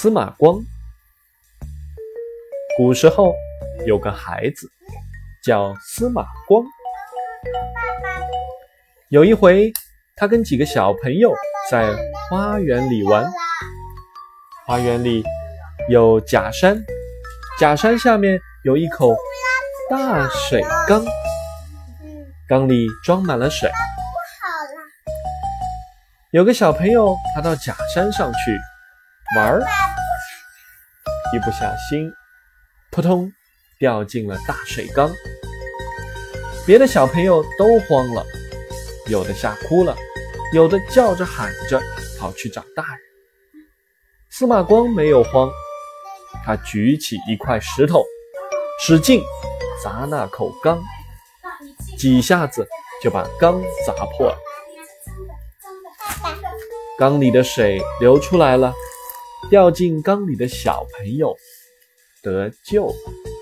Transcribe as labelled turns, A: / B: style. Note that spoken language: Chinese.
A: 司马光。古时候有个孩子叫司马光。有一回，他跟几个小朋友在花园里玩。花园里有假山，假山下面有一口大水缸，缸里装满了水。有个小朋友爬到假山上去玩儿，一不小心，扑通掉进了大水缸。别的小朋友都慌了，有的吓哭了，有的叫着喊着跑去找大人。司马光没有慌，他举起一块石头，使劲砸那口缸，几下子就把缸砸破了。缸里的水流出来了，掉进缸里的小朋友得救了。